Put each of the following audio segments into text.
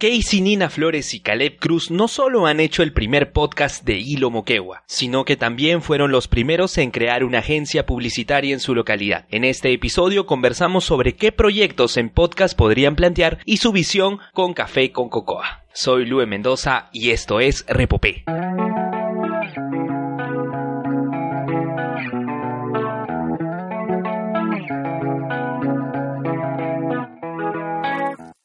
Casey Nina Flores y Caleb Cruz no solo han hecho el primer podcast de Hilo Moquegua, sino que también fueron los primeros en crear una agencia publicitaria en su localidad. En este episodio conversamos sobre qué proyectos en podcast podrían plantear y su visión con Café con Cocoa. Soy Lue Mendoza y esto es Repopé.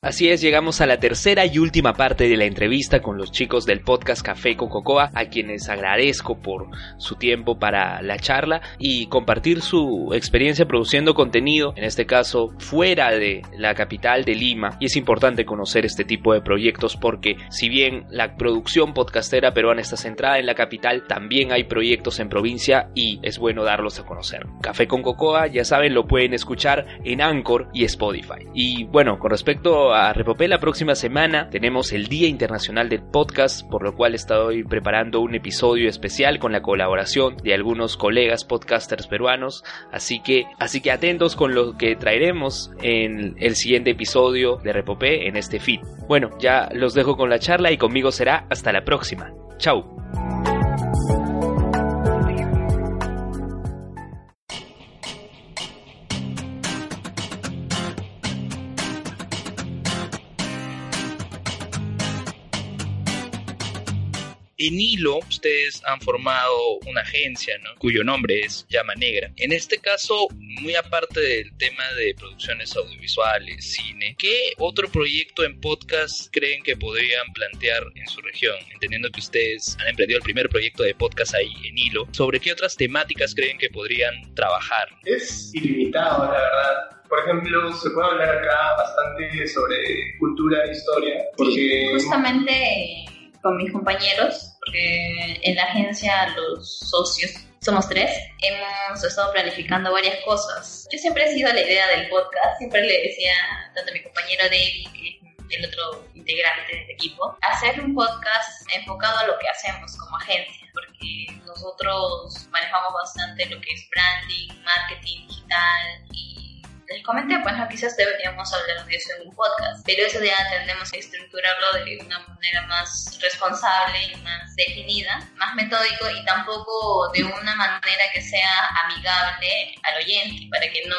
Así es, llegamos a la tercera y última parte de la entrevista con los chicos del podcast Café con Cocoa, a quienes agradezco por su tiempo para la charla y compartir su experiencia produciendo contenido, en este caso fuera de la capital de Lima. Y es importante conocer este tipo de proyectos porque si bien la producción podcastera peruana está centrada en la capital, también hay proyectos en provincia y es bueno darlos a conocer. Café con Cocoa, ya saben, lo pueden escuchar en Anchor y Spotify. Y bueno, con respecto a Repopé la próxima semana tenemos el Día Internacional del Podcast, por lo cual estoy preparando un episodio especial con la colaboración de algunos colegas podcasters peruanos, así que así que atentos con lo que traeremos en el siguiente episodio de Repopé en este feed. Bueno, ya los dejo con la charla y conmigo será hasta la próxima. Chao. En Hilo, ustedes han formado una agencia, ¿no? Cuyo nombre es Llama Negra. En este caso, muy aparte del tema de producciones audiovisuales, cine, ¿qué otro proyecto en podcast creen que podrían plantear en su región? Entendiendo que ustedes han emprendido el primer proyecto de podcast ahí en Hilo, ¿sobre qué otras temáticas creen que podrían trabajar? Es ilimitado, la verdad. Por ejemplo, se puede hablar acá bastante sobre cultura e historia, porque... justamente con mis compañeros, porque en la agencia los socios somos tres, hemos estado planificando varias cosas. Yo siempre he sido la idea del podcast, siempre le decía tanto a mi compañero David, que es el otro integrante del equipo, hacer un podcast enfocado a lo que hacemos como agencia, porque nosotros manejamos bastante lo que es branding, marketing digital y les comenté, pues no, quizás deberíamos hablar de eso en un podcast, pero eso ya tendremos que estructurarlo de una manera más responsable y más definida, más metódico y tampoco de una manera que sea amigable al oyente, para que no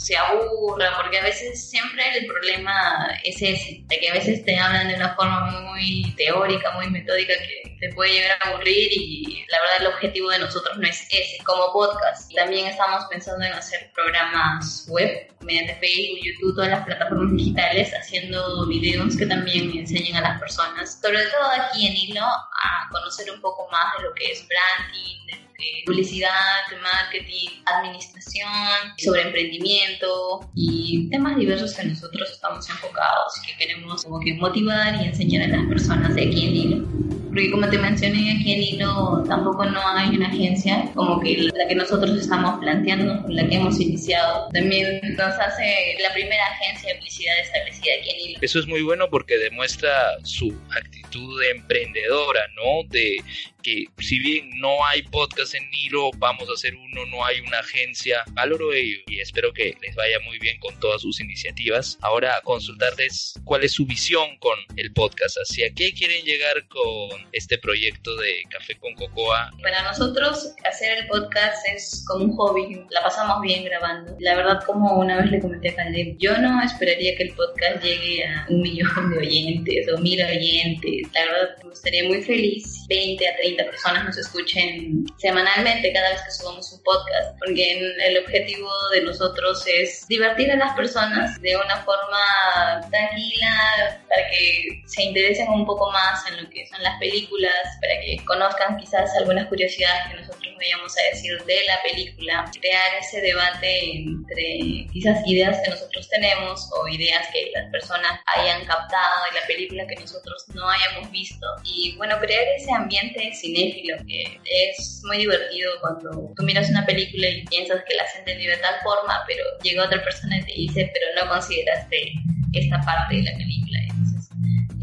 se aburra, porque a veces siempre el problema es ese, de que a veces te hablan de una forma muy teórica, muy metódica que te puede llegar a aburrir y la verdad el objetivo de nosotros no es ese como podcast. También estamos pensando en hacer programas web, mediante Facebook, YouTube, todas las plataformas digitales, haciendo videos que también enseñen a las personas, sobre todo aquí en Hilo, a conocer un poco más de lo que es branding, de lo que es publicidad, marketing, administración, sobre emprendimiento y temas diversos que nosotros estamos enfocados y que queremos como que motivar y enseñar a las personas de aquí en Hilo porque como te mencioné aquí en Hilo tampoco no hay una agencia como que la que nosotros estamos planteando, la que hemos iniciado. También nos hace la primera agencia de publicidad establecida aquí en Hilo. Eso es muy bueno porque demuestra su actitud de emprendedora, ¿no? De que si bien no hay podcast en Hilo, vamos a hacer uno, no hay una agencia. Valoro ello y espero que les vaya muy bien con todas sus iniciativas. Ahora consultarles cuál es su visión con el podcast, hacia qué quieren llegar con este proyecto de Café con Cocoa? Para nosotros hacer el podcast es como un hobby, la pasamos bien grabando. La verdad, como una vez le comenté a Caleb, yo no esperaría que el podcast llegue a un millón de oyentes o mil oyentes. La verdad, me gustaría muy feliz 20 a 30 personas nos escuchen semanalmente cada vez que subamos un podcast, porque el objetivo de nosotros es divertir a las personas de una forma tranquila para que se interesen un poco más en lo que son las películas, para que conozcan quizás algunas curiosidades que nosotros vayamos a decir de la película, crear ese debate entre quizás ideas que nosotros tenemos o ideas que las personas hayan captado de la película que nosotros no hayamos visto. Y bueno, crear ese ambiente cinéfilo que es muy divertido cuando tú miras una película y piensas que la has entendido de tal forma, pero llega otra persona y te dice, pero no consideraste esta parte de la película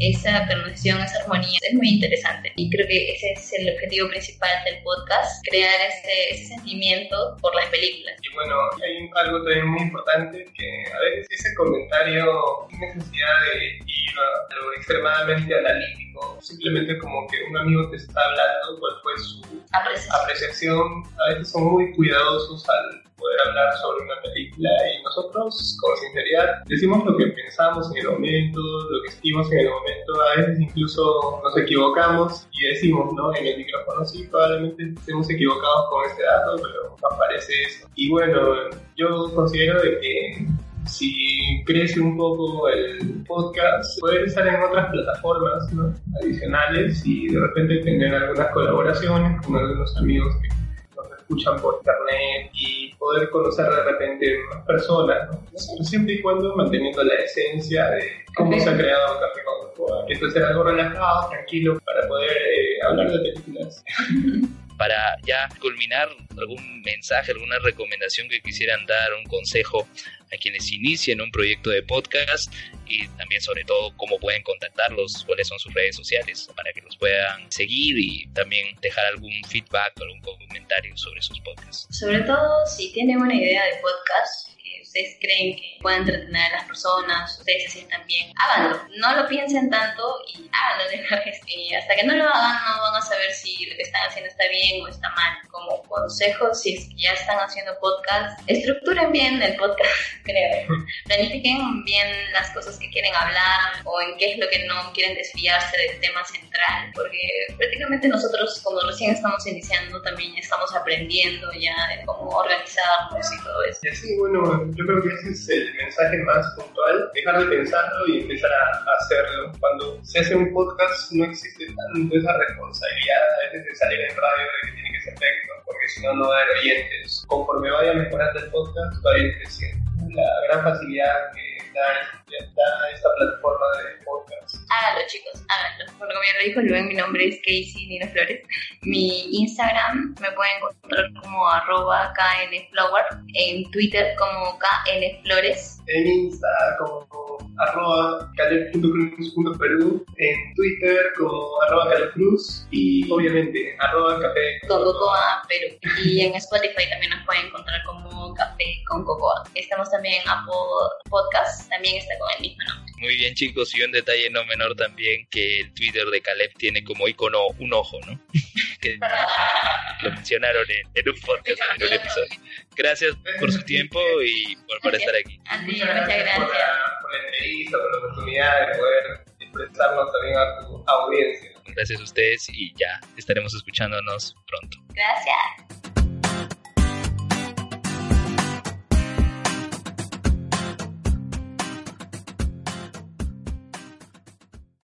esa conexión, esa armonía es muy interesante. Y creo que ese es el objetivo principal del podcast, crear ese, ese sentimiento por las películas. Y bueno, hay algo también muy importante que a veces ese comentario sin necesidad de ir a algo extremadamente analítico, simplemente como que un amigo te está hablando, cuál fue su Apreciación. apreciación, a veces son muy cuidadosos al hablar sobre una película y nosotros con sinceridad decimos lo que pensamos en el momento, lo que sentimos en el momento, a veces incluso nos equivocamos y decimos, ¿no? En el micrófono sí, probablemente estemos equivocados con este dato, pero aparece eso. Y bueno, yo considero de que si crece un poco el podcast, poder estar en otras plataformas ¿no? adicionales y de repente tener algunas colaboraciones con algunos amigos que nos escuchan por internet y poder conocer de repente más personas, ¿no? Siempre y cuando manteniendo la esencia de cómo se ha creado Café con Cocoa, que esto sea algo relajado, tranquilo, para poder eh, hablar de películas. Para ya culminar, algún mensaje, alguna recomendación que quisieran dar, un consejo a quienes inician un proyecto de podcast y también sobre todo cómo pueden contactarlos, cuáles son sus redes sociales para que los puedan seguir y también dejar algún feedback o algún comentario sobre sus podcasts. Sobre todo si tienen una idea de podcast ustedes creen que puede entretener a las personas, ustedes se sientan bien, háganlo. No lo piensen tanto y háganlo de una vez. Y hasta que no lo hagan no van a saber si lo que están haciendo está bien o está mal. Como consejo, si es que ya están haciendo podcast, estructuren bien el podcast, creo. Planifiquen bien las cosas que quieren hablar o en qué es lo que no quieren desviarse del tema central, porque prácticamente nosotros como recién estamos iniciando también estamos aprendiendo ya de cómo organizarnos y todo eso. Y así, bueno, yo creo que ese es el mensaje más puntual, dejar de pensarlo y empezar a hacerlo. Cuando se hace un podcast no existe tanto esa responsabilidad a veces de salir en radio de que porque si no, no va a haber oyentes. Conforme vaya mejorando el podcast, va a ir creciendo. La gran facilidad que da, da esta plataforma de podcast. Háganlo, chicos, háganlo. Por como ya lo dijo Luen, mi nombre es Casey Nino Flores. Mi Instagram me pueden encontrar como arroba knflower, en Twitter como knflores. En Insta como arroba caleb.cruz.perú, en Twitter como arroba calebcruz y obviamente arroba café con Cocoa Perú. Y en Spotify también nos pueden encontrar como Café con Cocoa. Estamos también en Apple Podcast, también está con el mismo nombre. Muy bien chicos, y un detalle no menor también que el Twitter de Caleb tiene como icono un ojo, ¿no? que lo mencionaron en, en un podcast, en un episodio. Gracias por su tiempo y por, por estar aquí. A ti, Muchas gracias por gracias. la, por la entrevista, por la oportunidad de poder expresarnos también a tu audiencia. Gracias a ustedes y ya estaremos escuchándonos pronto. Gracias.